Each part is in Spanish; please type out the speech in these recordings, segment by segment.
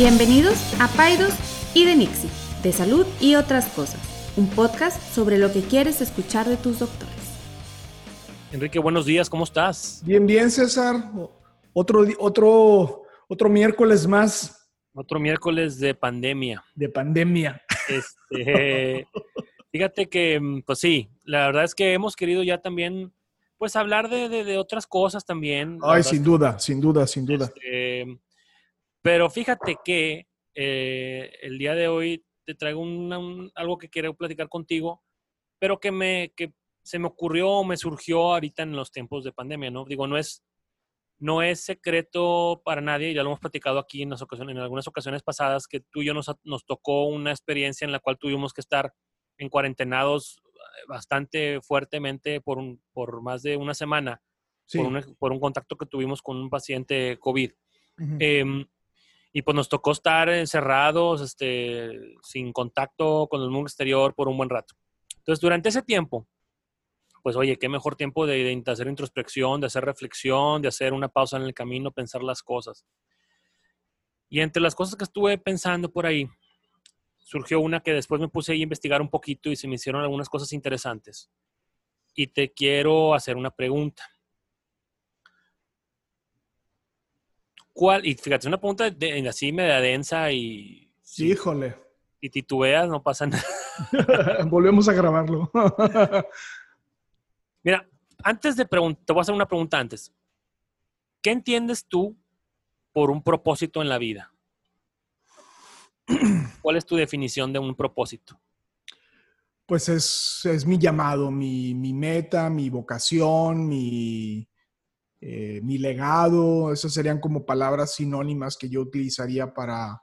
Bienvenidos a Paidos y de Nixie, de salud y otras cosas, un podcast sobre lo que quieres escuchar de tus doctores. Enrique, buenos días, ¿cómo estás? Bien, bien, César. Otro, otro, otro miércoles más. Otro miércoles de pandemia. De pandemia. Este, fíjate que, mm, pues sí, la verdad es que hemos querido ya también, pues hablar de, de, otras cosas también. Ay, sin duda, sin duda, sin duda. Este, pero fíjate que eh, el día de hoy te traigo algo que quiero platicar contigo, pero que, me, que se me ocurrió, me surgió ahorita en los tiempos de pandemia, ¿no? Digo, no es, no es secreto para nadie, ya lo hemos platicado aquí en, las ocasiones, en algunas ocasiones pasadas, que tú y yo nos, nos tocó una experiencia en la cual tuvimos que estar en cuarentenados eh, bastante fuertemente por, un, por más de una semana, por, un, por, un, contacto que tuvimos con un paciente COVID. Y pues nos tocó estar encerrados, este, sin contacto con el mundo exterior por un buen rato. Entonces, durante ese tiempo, pues oye, qué mejor tiempo de, de, hacer introspección, de hacer reflexión, de hacer una pausa en el camino, pensar las cosas. Y entre las cosas que estuve pensando por ahí, surgió una que después me puse a investigar un poquito y se me hicieron algunas cosas interesantes. Y te quiero hacer una pregunta. ¿Cuál? Y fíjate, es una pregunta de, así media densa y... Sí, híjole. Y titubeas, no pasa nada. Volvemos a grabarlo. Mira, antes de preguntar, te voy a hacer una pregunta antes. ¿Qué entiendes tú por un propósito en la vida? ¿Cuál es tu definición de un propósito? Pues es, es mi llamado, mi, mi, meta, mi vocación, mi, eh, mi legado, esas serían como palabras sinónimas que yo utilizaría para,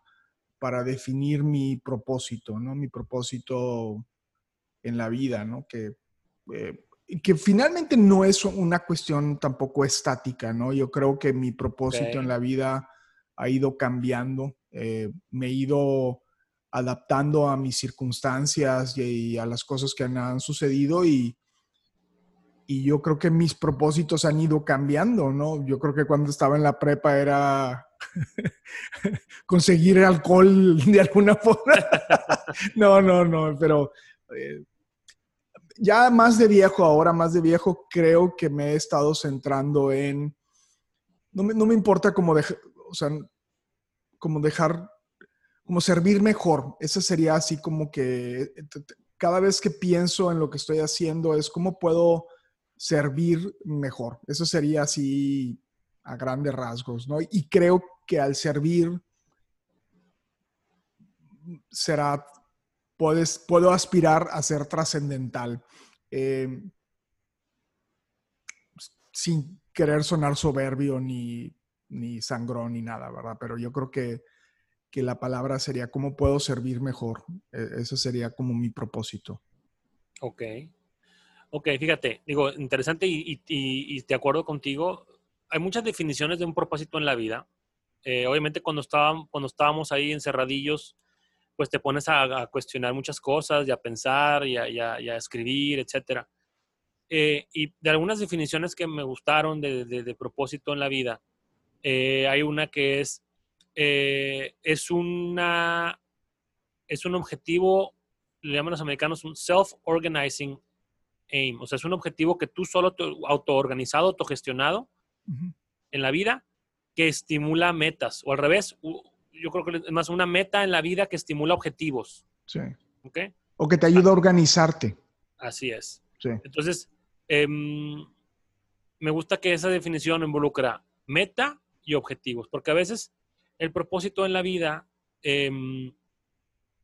para definir mi propósito, ¿no? Mi propósito en la vida, ¿no? Que, eh, que finalmente no es una cuestión tampoco estática, ¿no? Yo creo que mi propósito en la vida ha ido cambiando, eh, me he ido adaptando a mis circunstancias y, a las cosas que han sucedido y, y yo creo que mis propósitos han ido cambiando, ¿no? Yo creo que cuando estaba en la prepa era conseguir alcohol de alguna forma. no, no, no, pero eh, ya más de viejo, ahora más de viejo, creo que me he estado centrando en, no me, no me importa como, dejar, o sea, como dejar, como servir mejor. Ese sería así como que cada vez que pienso en lo que estoy haciendo es cómo puedo servir mejor. Eso sería así a grandes rasgos, ¿no? Y creo que al servir será, puedes, puedo aspirar a ser trascendental. Eh, sin querer sonar soberbio ni, ni sangrón ni nada, ¿verdad? Pero yo creo que, que la palabra sería cómo puedo servir mejor. E, ese sería como mi propósito. Ok. Ok, fíjate, digo, interesante y, de acuerdo contigo. Hay muchas definiciones de un propósito en la vida. Eh, obviamente cuando, estábamos, ahí encerradillos, pues te pones a, cuestionar muchas cosas y a pensar y a, escribir, etc. Eh, y de algunas definiciones que me gustaron de, propósito en la vida, eh, hay una que es, es, una, es un objetivo, le llaman los americanos un self-organizing aim. O sea, es un objetivo que tú solo autoorganizado, autogestionado en la vida que estimula metas. O al revés, yo creo que es más una meta en la vida que estimula objetivos. Sí. ¿Ok? O que te ayuda a organizarte. Así es. Sí. Entonces, em, me gusta que esa definición involucra meta y objetivos, porque a veces el propósito en la vida, em,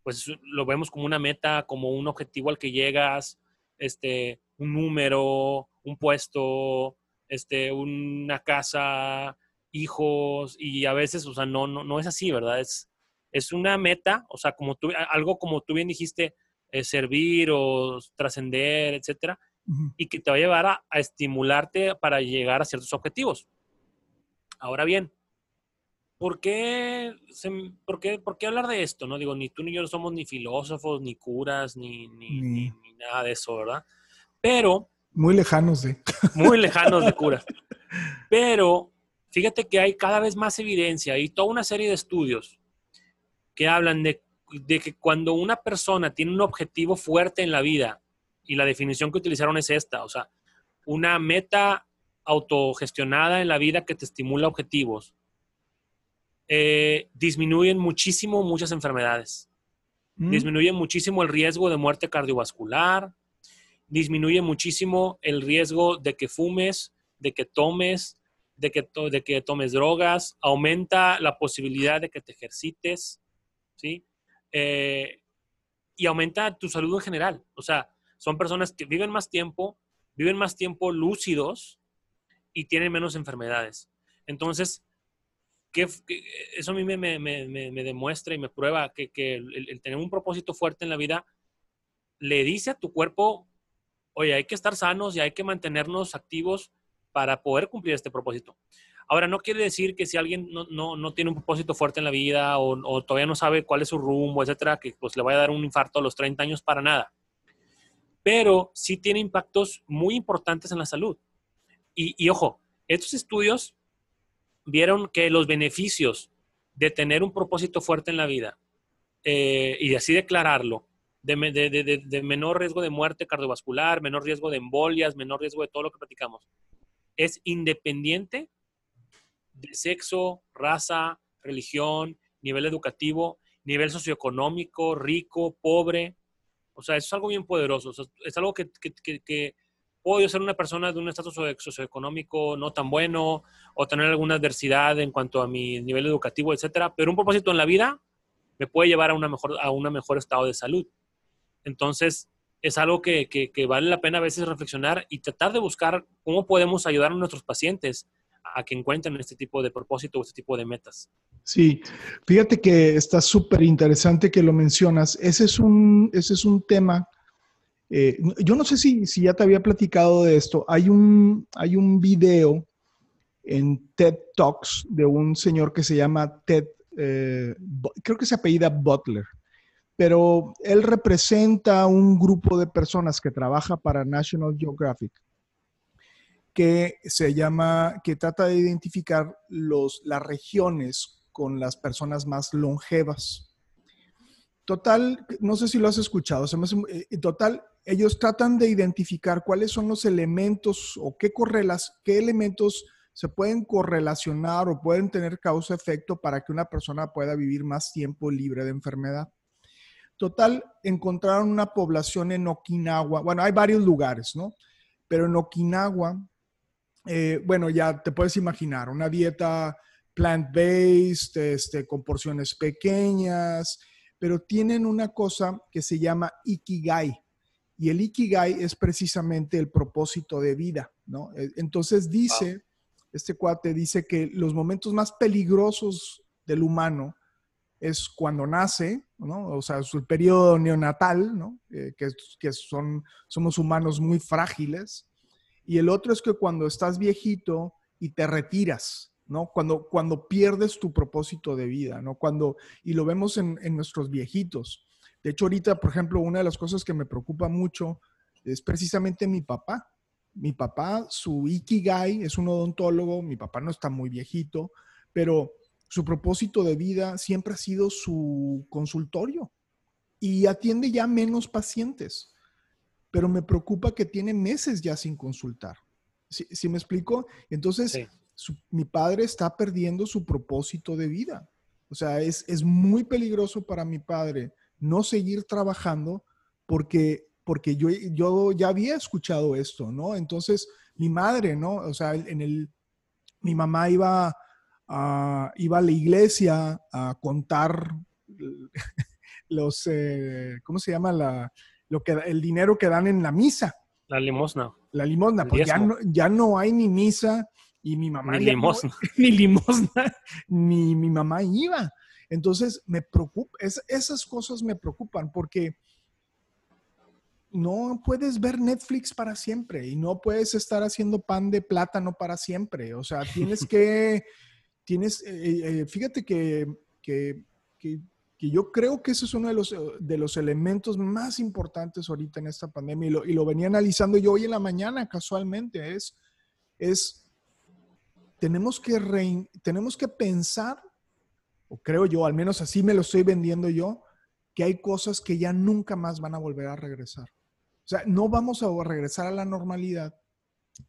pues lo vemos como una meta, como un objetivo al que llegas, este, un número, un puesto, este, una casa, hijos, y a veces, o sea, no, no, no es así, ¿verdad? Es, es una meta, o sea, como tú, algo como tú bien dijiste, eh, servir o trascender, etcétera, y que te va a llevar a, estimularte para llegar a ciertos objetivos. Ahora bien, ¿por qué, por, qué, ¿por qué, hablar de esto? No digo, ni tú ni yo somos ni filósofos, ni curas, ni, ni, nada de eso, ¿verdad? Pero... Muy lejanos de... Muy lejanos de curas. Pero fíjate que hay cada vez más evidencia y toda una serie de estudios que hablan de, de que cuando una persona tiene un objetivo fuerte en la vida, y la definición que utilizaron es esta, o sea, una meta autogestionada en la vida que te estimula objetivos, eh, disminuyen muchísimo muchas enfermedades. Mm. Disminuye muchísimo el riesgo de muerte cardiovascular, disminuye muchísimo el riesgo de que fumes, de que tomes, de que, de que tomes drogas, aumenta la posibilidad de que te ejercites, ¿sí? Eh, y aumenta tu salud en general. O sea, son personas que viven más tiempo, viven más tiempo lúcidos y tienen menos enfermedades. Entonces, eso a mí me, demuestra y me prueba que, el, tener un propósito fuerte en la vida le dice a tu cuerpo, oye, hay que estar sanos y hay que mantenernos activos para poder cumplir este propósito. Ahora, no quiere decir que si alguien no, tiene un propósito fuerte en la vida o, todavía no sabe cuál es su rumbo, etcétera, que pues le vaya a dar un infarto a los 30 años para nada. Pero sí tiene impactos muy importantes en la salud. Y, y ojo, estos estudios vieron que los beneficios de tener un propósito fuerte en la vida eh, y así declararlo, de, menor riesgo de muerte cardiovascular, menor riesgo de embolias, menor riesgo de todo lo que platicamos, es independiente de sexo, raza, religión, nivel educativo, nivel socioeconómico, rico, pobre. O sea, eso es algo bien poderoso. es algo que puedo ser una persona de un estatus socioeconómico no tan bueno o tener alguna adversidad en cuanto a mi nivel educativo, etcétera, pero un propósito en la vida me puede llevar a, una mejor, a un mejor estado de salud. Entonces, es algo que, que, vale la pena a veces reflexionar y tratar de buscar cómo podemos ayudar a nuestros pacientes a que encuentren este tipo de propósito o este tipo de metas. Sí, fíjate que está súper interesante que lo mencionas. Ese es un, ese es un tema eh, yo no sé si, si, ya te había platicado de esto. Hay un, hay un video en TED Talks de un señor que se llama Ted, eh, creo que se apellida Butler, pero él representa un grupo de personas que trabaja para National Geographic que se llama, que trata de identificar los, las regiones con las personas más longevas. Total, no sé si lo has escuchado, se me eh, total, ellos tratan de identificar cuáles son los elementos o qué, correlas, qué elementos se pueden correlacionar o pueden tener causa-efecto para que una persona pueda vivir más tiempo libre de enfermedad. Total, encontraron una población en Okinawa, bueno, hay varios lugares, ¿no? Pero en Okinawa, eh, bueno, ya te puedes imaginar, una dieta plant-based, este, con porciones pequeñas, pero tienen una cosa que se llama Ikigai. Y el Ikigai es precisamente el propósito de vida, ¿no? E, entonces dice, este cuate dice que los momentos más peligrosos del humano es cuando nace, ¿no? O sea, su periodo neonatal, ¿no? Eh, que, que son, somos humanos muy frágiles. Y el otro es que cuando estás viejito y te retiras, ¿no? Cuando, cuando pierdes tu propósito de vida, ¿no? Cuando, y lo vemos en, nuestros viejitos. De hecho, ahorita, por ejemplo, una de las cosas que me preocupa mucho es precisamente mi papá. Mi papá, su Ikigai, es un odontólogo, mi papá no está muy viejito, pero su propósito de vida siempre ha sido su consultorio y atiende ya menos pacientes, pero me preocupa que tiene meses ya sin consultar. ¿Sí, me explico? Entonces, mi padre está perdiendo su propósito de vida. O sea, es, es muy peligroso para mi padre no seguir trabajando porque, porque yo, yo ya había escuchado esto, ¿no? Entonces, mi madre, ¿no? O sea, en el, mi mamá iba a, iba a la iglesia a contar los, eh, ¿cómo se llama? La, lo que, el dinero que dan en la misa. La limosna. La limosna, porque ya no, ya no hay ni misa y mi mamá. Ni limosna. ni limosna, ni mi mamá iba. Entonces, me preocupa, esas cosas me preocupan porque no puedes ver Netflix para siempre y no puedes estar haciendo pan de plátano para siempre. O sea, tienes que, tienes, eh, eh, fíjate que, que, yo creo que ese es uno de los, de los elementos más importantes ahorita en esta pandemia y lo, y lo venía analizando yo hoy en la mañana casualmente, es, es tenemos, que tenemos que pensar o creo yo, al menos así me lo estoy vendiendo yo, que hay cosas que ya nunca más van a volver a regresar. O sea, no vamos a regresar a la normalidad.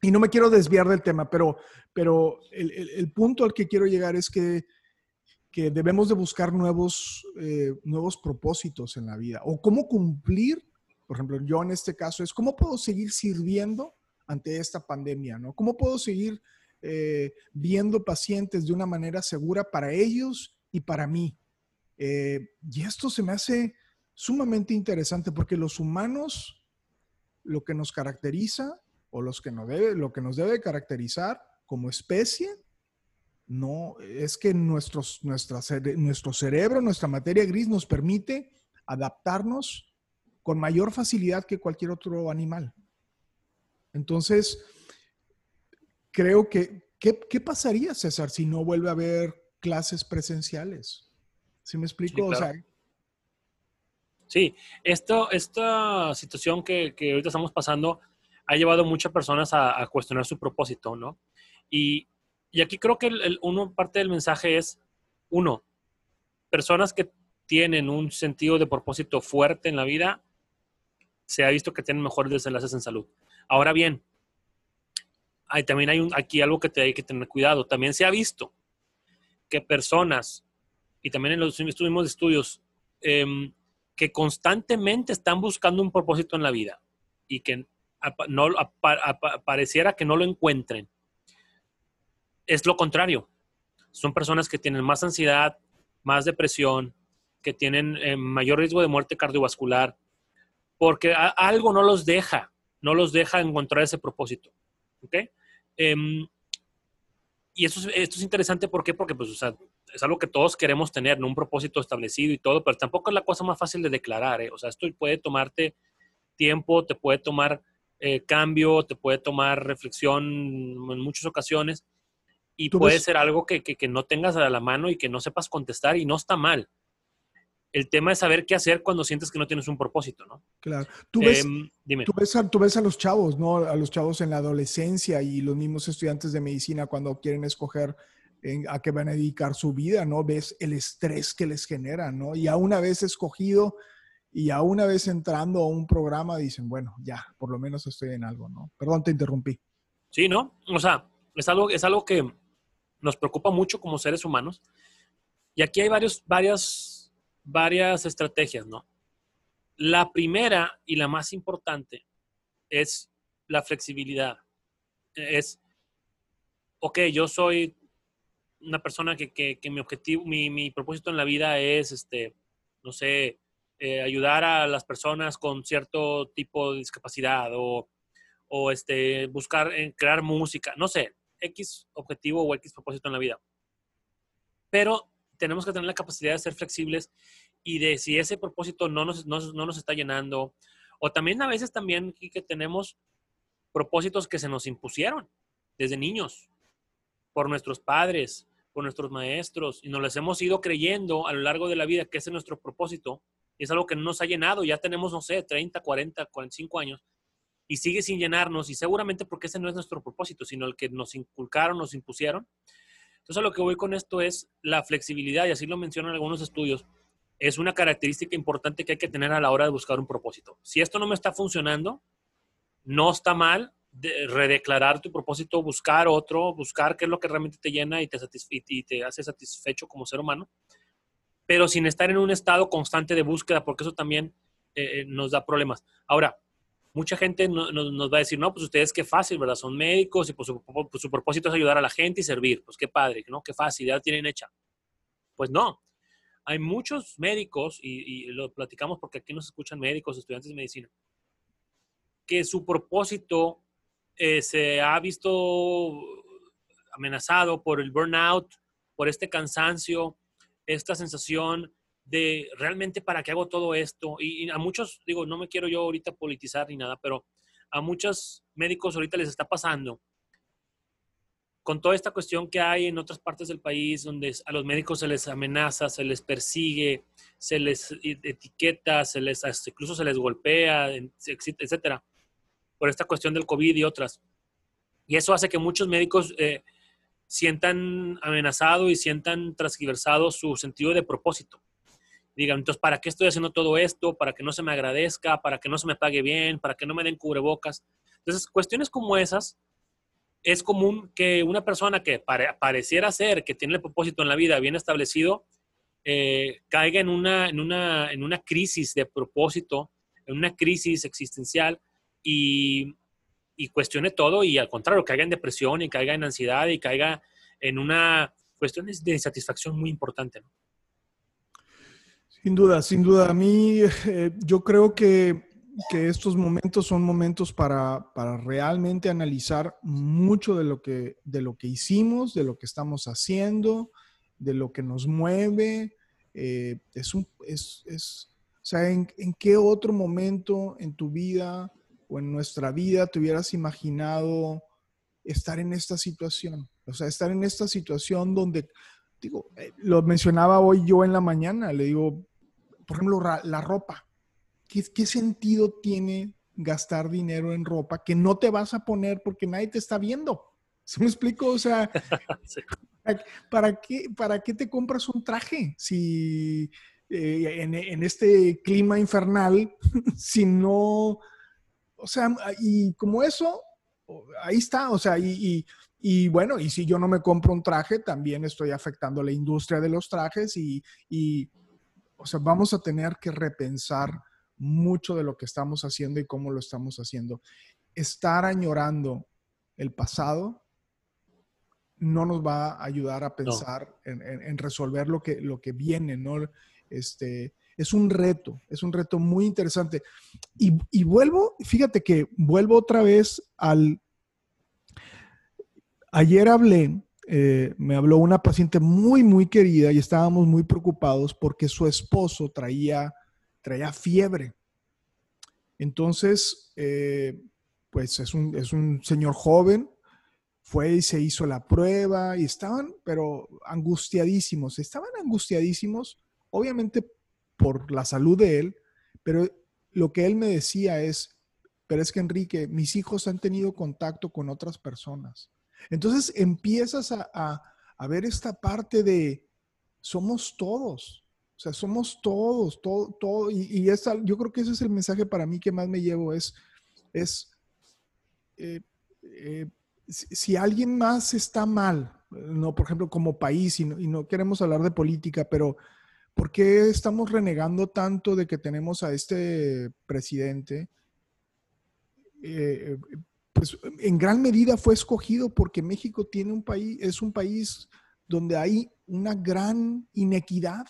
Y no me quiero desviar del tema, pero, pero el, punto al que quiero llegar es que, que debemos de buscar nuevos, eh, nuevos propósitos en la vida o cómo cumplir, por ejemplo, yo en este caso es cómo puedo seguir sirviendo ante esta pandemia, ¿no? ¿Cómo puedo seguir eh, viendo pacientes de una manera segura para ellos y para mí? Eh, y esto se me hace sumamente interesante porque los humanos, lo que nos caracteriza o los que nos debe, lo que nos debe caracterizar como especie, no es que nuestros, nuestro cerebro, nuestra materia gris nos permite adaptarnos con mayor facilidad que cualquier otro animal. Entonces, creo que, ¿qué, pasaría, César, si no vuelve a haber clases presenciales? ¿Sí me explico? Sí, esto, esta situación que, que, ahorita estamos pasando ha llevado a muchas personas a, cuestionar su propósito, ¿no? Y, y aquí creo que el, uno, parte del mensaje es, uno, personas que tienen un sentido de propósito fuerte en la vida, se ha visto que tienen mejores desenlaces en salud. Ahora bien, hay, también hay un, aquí algo que te hay que tener cuidado. También se ha visto que personas y también en los mismos estudios, em, que constantemente están buscando un propósito en la vida y que no, pareciera que no lo encuentren. Es lo contrario. Son personas que tienen más ansiedad, más depresión, que tienen eh, mayor riesgo de muerte cardiovascular, porque algo no los deja, no los deja encontrar ese propósito. ¿Ok? Em, y esto es, esto es interesante, ¿por qué? Porque pues, o sea, es algo que todos queremos tener, ¿no? un propósito establecido y todo, pero tampoco es la cosa más fácil de declarar. ¿eh? O sea, esto puede tomarte tiempo, te puede tomar eh, cambio, te puede tomar reflexión en muchas ocasiones y puede ser algo que, que, no tengas a la mano y que no sepas contestar y no está mal. El tema es saber qué hacer cuando sientes que no tienes un propósito, ¿no? Claro. Tú ves, em, Tú ves, a, tú ves a los chavos, ¿no? A los chavos en la adolescencia y los mismos estudiantes de medicina cuando quieren escoger a qué van a dedicar su vida, ¿no? Ves el estrés que les genera, ¿no? Y a una vez escogido y a una vez entrando a un programa dicen, bueno, ya, por lo menos estoy en algo, ¿no? Perdón, te interrumpí. Sí, ¿no? O sea, es algo, es algo que nos preocupa mucho como seres humanos. Y aquí hay varios, varias, varias estrategias, ¿no? La primera y la más importante es la flexibilidad. Es, ok, yo soy una persona que, que, mi objetivo, mi, mi, propósito en la vida es, este, no sé, eh, ayudar a las personas con cierto tipo de discapacidad o, o este, buscar en crear música, no sé, X objetivo o X propósito en la vida. Pero tenemos que tener la capacidad de ser flexibles y de si ese propósito no nos, no, no nos está llenando, o también a veces también que tenemos propósitos que se nos impusieron desde niños por nuestros padres, por nuestros maestros y nos les hemos ido creyendo a lo largo de la vida que ese es nuestro propósito y es algo que no nos ha llenado. Ya tenemos, no sé, 30, 40, 45 años y sigue sin llenarnos y seguramente porque ese no es nuestro propósito, sino el que nos inculcaron, nos impusieron. Entonces, a lo que voy con esto es la flexibilidad, y así lo mencionan algunos estudios, es una característica importante que hay que tener a la hora de buscar un propósito. Si esto no me está funcionando, no está mal, redeclarar tu propósito, buscar otro, buscar qué es lo que realmente te llena y te, y te hace satisfecho como ser humano, pero sin estar en un estado constante de búsqueda, porque eso también eh, eh, nos da problemas. Ahora, mucha gente nos va a decir, no, pues ustedes qué fácil, ¿verdad? Son médicos y pues su, pues su, propósito es ayudar a la gente y servir. Pues qué padre, ¿no? Qué fácil, ya tienen hecha. Pues no. Hay muchos médicos, y, y lo platicamos porque aquí nos escuchan médicos, estudiantes de medicina, que su propósito eh, se ha visto amenazado por el burnout, por este cansancio, esta sensación de realmente para qué hago todo esto. Y, a muchos, digo, no me quiero yo ahorita politizar ni nada, pero a muchos médicos ahorita les está pasando con toda esta cuestión que hay en otras partes del país, donde a los médicos se les amenaza, se les persigue, se les etiqueta, se les, incluso se les golpea, etcétera por esta cuestión del COVID y otras. Y eso hace que muchos médicos eh, sientan amenazado y sientan transgiversado su sentido de propósito. Digan, entonces, ¿para qué estoy haciendo todo esto? ¿Para que no se me agradezca? ¿Para que no se me pague bien? ¿Para que no me den cubrebocas? Entonces, cuestiones como esas, es común que una persona que pareciera ser que tiene el propósito en la vida bien establecido, eh, caiga en una, en, una, en una crisis de propósito, en una crisis existencial y, y cuestione todo y al contrario, caiga en depresión y caiga en ansiedad y caiga en una cuestión de insatisfacción muy importante. Sin duda, sin duda. A mí, eh, yo creo que, que, estos momentos son momentos para, para, realmente analizar mucho de lo, que, de lo que hicimos, de lo que estamos haciendo, de lo que nos mueve. Eh, es un, es, es, o sea, ¿en, ¿en, qué otro momento en tu vida o en nuestra vida te hubieras imaginado estar en esta situación? O sea, estar en esta situación donde, digo, eh, lo mencionaba hoy yo en la mañana, le digo, por ejemplo, la ropa. ¿Qué, ¿Qué, sentido tiene gastar dinero en ropa que no te vas a poner porque nadie te está viendo? ¿Se me explico? O sea, ¿para, qué, ¿para qué te compras un traje si eh, en, en, este clima infernal, si no, o sea, y como eso, ahí está, o sea, y, y, bueno, y si yo no me compro un traje, también estoy afectando la industria de los trajes y, y o sea, vamos a tener que repensar mucho de lo que estamos haciendo y cómo lo estamos haciendo. Estar añorando el pasado no nos va a ayudar a pensar en, resolver lo que, lo que viene, ¿no? Este, es un reto, es un reto muy interesante. Y, y vuelvo, fíjate que vuelvo otra vez al... Ayer hablé eh, me habló una paciente muy, muy querida y estábamos muy preocupados porque su esposo traía, traía fiebre. Entonces, eh, pues es un, es un señor joven, fue y se hizo la prueba y estaban, pero angustiadísimos, estaban angustiadísimos, obviamente por la salud de él, pero lo que él me decía es, pero es que Enrique, mis hijos han tenido contacto con otras personas entonces empiezas a, ver esta parte de somos todos, o sea, somos todos, todo, todo, y, yo creo que ese es el mensaje para mí que más me llevo, es, es eh, eh, si, alguien más está mal, no, por ejemplo, como país, y no, queremos hablar de política, pero ¿por qué estamos renegando tanto de que tenemos a este presidente? Eh, pues en gran medida fue escogido porque México tiene un país, es un país donde hay una gran inequidad.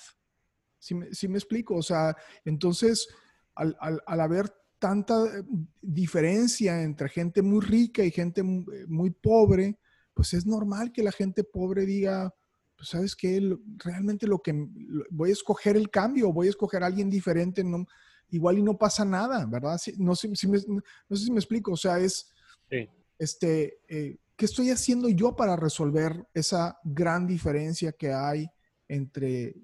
Si me, explico? O sea, entonces, al, haber tanta eh, diferencia entre gente muy rica y gente muy pobre, pues es normal que la gente pobre diga, pues sabes qué, realmente lo que voy a escoger el cambio, voy a escoger a alguien diferente, no, igual y no pasa nada, ¿verdad? No sé, si me, no sé si me explico, o sea, es, este, eh, ¿Qué estoy haciendo yo para resolver esa gran diferencia que hay entre,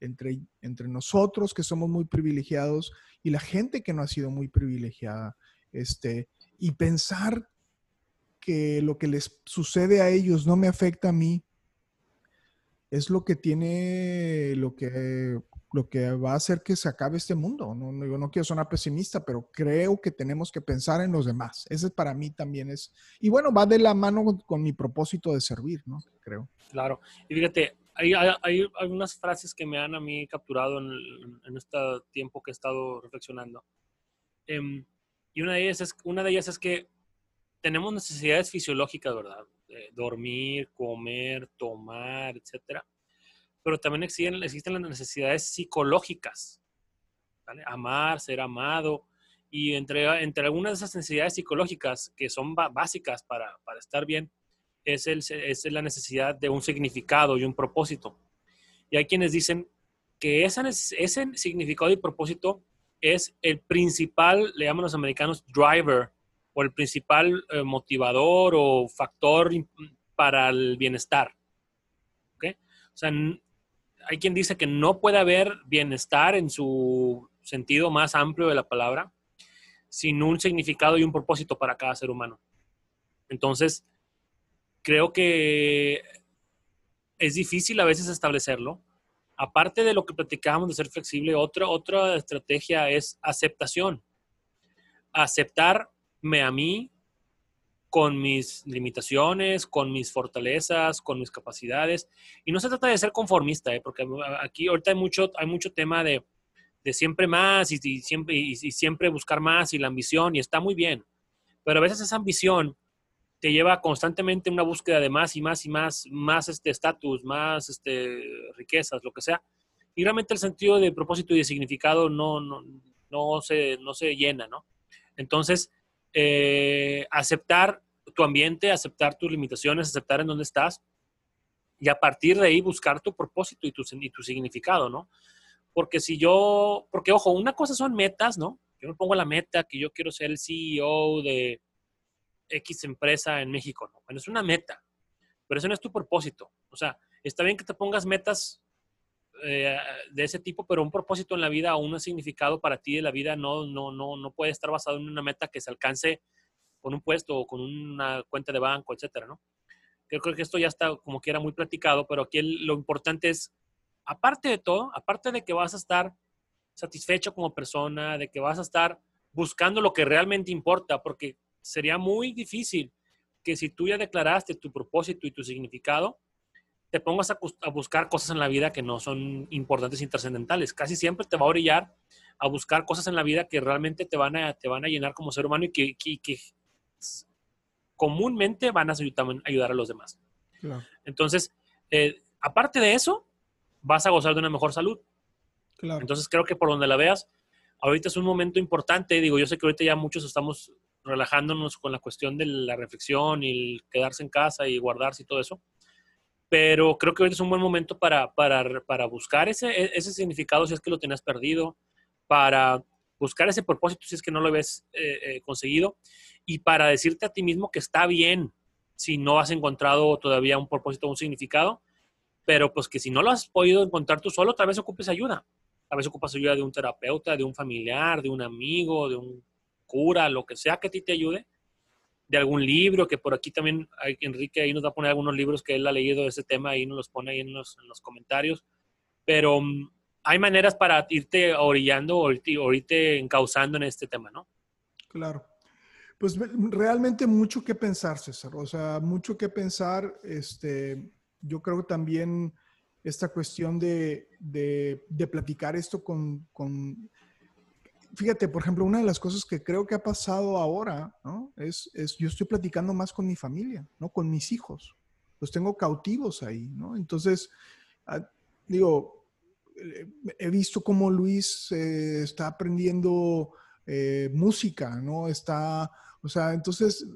entre, entre nosotros, que somos muy privilegiados, y la gente que no ha sido muy privilegiada? Este, y pensar que lo que les sucede a ellos no me afecta a mí, es lo que tiene, lo que lo que va a hacer que se acabe este mundo. No, yo no quiero sonar pesimista, pero creo que tenemos que pensar en los demás. Ese para mí también es, y bueno, va de la mano con, mi propósito de servir, ¿no? Creo. Claro. Y fíjate, hay, hay, algunas frases que me han a mí capturado en, en este tiempo que he estado reflexionando. Em, y una de, ellas es, una de ellas es que tenemos necesidades fisiológicas, ¿verdad? dormir, comer, tomar, etcétera pero también existen, existen las necesidades psicológicas. Amar, ser amado. Y entre, entre algunas de esas necesidades psicológicas que son básicas para, para, estar bien, es, el, es la necesidad de un significado y un propósito. Y hay quienes dicen que esa, ese significado y propósito es el principal, le llaman los americanos, driver, o el principal eh, motivador o factor para el bienestar. ¿Okay? O sea, hay quien dice que no puede haber bienestar en su sentido más amplio de la palabra sin un significado y un propósito para cada ser humano. Entonces, creo que es difícil a veces establecerlo. Aparte de lo que platicábamos de ser flexible, otra, otra estrategia es aceptación. Aceptarme a mí con mis limitaciones, con mis fortalezas, con mis capacidades. Y no se trata de ser conformista, ¿eh? porque aquí ahorita hay mucho, hay mucho tema de, de siempre más y, siempre, y, siempre buscar más y la ambición, y está muy bien. Pero a veces esa ambición te lleva constantemente a una búsqueda de más y más y más, más este estatus, más este, riquezas, lo que sea. Y realmente el sentido de propósito y de significado no, no, no, se, no se llena, ¿no? Entonces, eh, aceptar tu ambiente, aceptar tus limitaciones, aceptar en dónde estás y a partir de ahí buscar tu propósito y tu, significado, ¿no? Porque si yo, porque ojo, una cosa son metas, ¿no? Yo me pongo la meta que yo quiero ser el CEO de X empresa en México, ¿no? Bueno, es una meta, pero eso no es tu propósito. O sea, está bien que te pongas metas eh, de ese tipo, pero un propósito en la vida o un significado para ti de la vida no, no, no, no puede estar basado en una meta que se alcance con un puesto o con una cuenta de banco, etcétera, ¿no? Creo que esto ya está como que era muy platicado, pero aquí lo importante es, aparte de todo, aparte de que vas a estar satisfecho como persona, de que vas a estar buscando lo que realmente importa, porque sería muy difícil que si tú ya declaraste tu propósito y tu significado, te pongas a, buscar cosas en la vida que no son importantes y trascendentales. Casi siempre te va a orillar a buscar cosas en la vida que realmente te van a, te van a llenar como ser humano y que, que, comúnmente van a ayudar a los demás. Entonces, eh, aparte de eso, vas a gozar de una mejor salud. Entonces, creo que por donde la veas, ahorita es un momento importante. Digo, yo sé que ahorita ya muchos estamos relajándonos con la cuestión de la reflexión y el quedarse en casa y guardarse y todo eso pero creo que es un buen momento para, para, para buscar ese, e, ese, significado si es que lo tenías perdido, para buscar ese propósito si es que no lo habías eh, eh, conseguido y para decirte a ti mismo que está bien si no has encontrado todavía un propósito un significado, pero pues que si no lo has podido encontrar tú solo, tal vez ocupes ayuda. A veces ocupas ayuda de un terapeuta, de un familiar, de un amigo, de un cura, lo que sea que a ti te ayude de algún libro, que por aquí también hay, Enrique ahí nos va a poner algunos libros que él ha leído de ese tema, ahí nos los pone ahí en los, comentarios. Pero mm, hay maneras para irte orillando o irte encauzando en este tema, ¿no? Claro. Pues realmente mucho que pensar, César. O sea, mucho que pensar. Este, yo creo que también esta cuestión de, de, platicar esto con, con fíjate, por ejemplo, una de las cosas que creo que ha pasado ahora, ¿no? Es, es, yo estoy platicando más con mi familia, ¿no? Con mis hijos. Los tengo cautivos ahí, ¿no? Entonces, ah, digo, eh, he visto cómo Luis eh, está aprendiendo eh, música, ¿no? Está, o sea, entonces,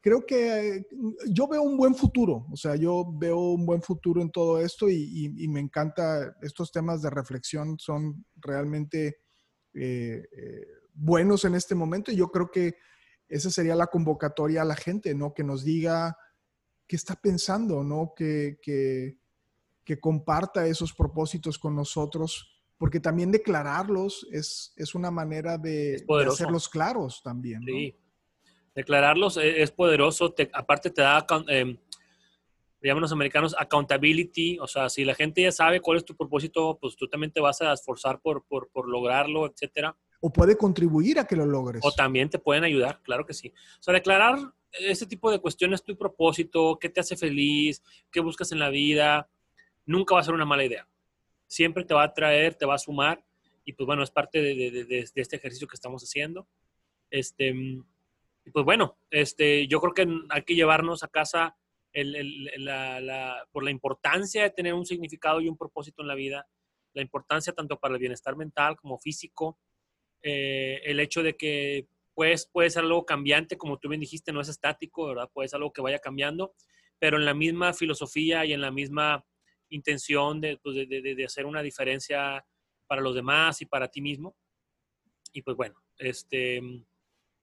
creo que yo veo un buen futuro, o sea, yo veo un buen futuro en todo esto y, y me encanta, estos temas de reflexión son realmente eh, eh, buenos en este momento. Y yo creo que esa sería la convocatoria a la gente, ¿no? Que nos diga qué está pensando, ¿no? Que, que, comparta esos propósitos con nosotros, porque también declararlos es, es una manera de, hacerlos claros también. Sí, declararlos e, es, poderoso, aparte te da... Eh, llaman los americanos accountability, o sea, si la gente ya sabe cuál es tu propósito, pues tú también te vas a esforzar por, por, por lograrlo, etcétera. O puede contribuir a que lo logres. O también te pueden ayudar, claro que sí. O sea, declarar ese tipo de cuestiones, tu propósito, qué te hace feliz, qué buscas en la vida, nunca va a ser una mala idea. Siempre te va a traer, te va a sumar, y pues bueno, es parte de, de, de, de este ejercicio que estamos haciendo. Este, y pues bueno, este, yo creo que hay que llevarnos a casa por la importancia de tener un significado y un propósito en la vida, la importancia tanto para el bienestar mental como físico, eh, el hecho de que pues, puede ser algo cambiante, como tú bien dijiste, no es estático, ¿verdad? Puede ser algo que vaya cambiando, pero en la misma filosofía y en la misma intención de, pues, hacer una diferencia para los demás y para ti mismo. Y pues bueno, este,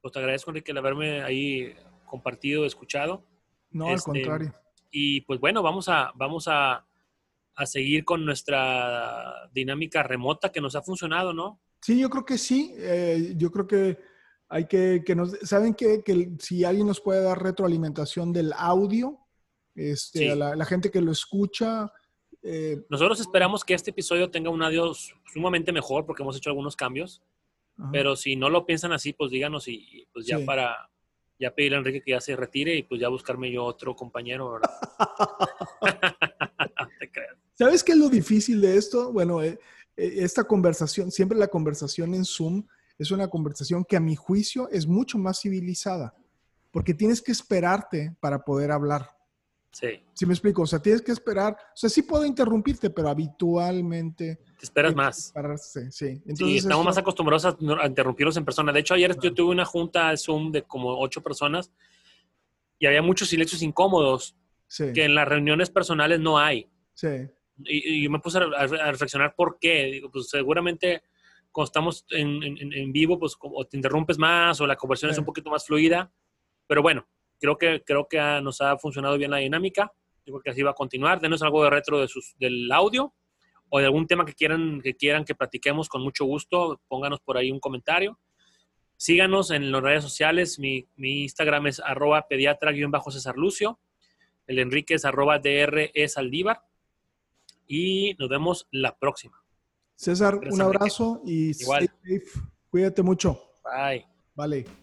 pues te agradezco, Enrique, el haberme ahí compartido, escuchado. No, al este, contrario. Y pues bueno, vamos a, vamos a, a, seguir con nuestra dinámica remota que nos ha funcionado, ¿no? Sí, yo creo que sí. Eh, yo creo que hay que, que nos, ¿saben que, que si alguien nos puede dar retroalimentación del audio? Este, a la, gente que lo escucha. Eh, Nosotros esperamos que este episodio tenga un audio sumamente mejor porque hemos hecho algunos cambios. Pero si no lo piensan así, pues díganos y, pues ya para ya pedirle a Enrique que ya se retire y pues ya buscarme yo otro compañero, ¿verdad? ¿Sabes qué es lo difícil de esto? Bueno, eh, eh, esta conversación, siempre la conversación en Zoom es una conversación que a mi juicio es mucho más civilizada, porque tienes que esperarte para poder hablar. Sí. ¿Sí me explico? O sea, tienes que esperar. O sea, sí puedo interrumpirte, pero habitualmente. Te esperas más. sí. Entonces, estamos más acostumbrados a, interrumpirlos en persona. De hecho, ayer yo tuve una junta de Zoom de como ocho personas y había muchos silencios incómodos que en las reuniones personales no hay. Sí. Y, yo me puse a, reflexionar por qué. Digo, pues seguramente cuando estamos en, en, vivo, pues o te interrumpes más o la conversión es un poquito más fluida. Pero bueno, creo que, creo que nos ha funcionado bien la dinámica. Digo que así va a continuar. Denos algo de retro de sus, del audio o de algún tema que quieran, que quieran que platiquemos con mucho gusto. Pónganos por ahí un comentario. Síganos en las redes sociales. Mi, mi Instagram es arroba pediatra-cesar Lucio. El Enrique es arroba DR Saldívar. Y nos vemos la próxima. César, un abrazo y Igual. Cuídate mucho. Bye. Vale.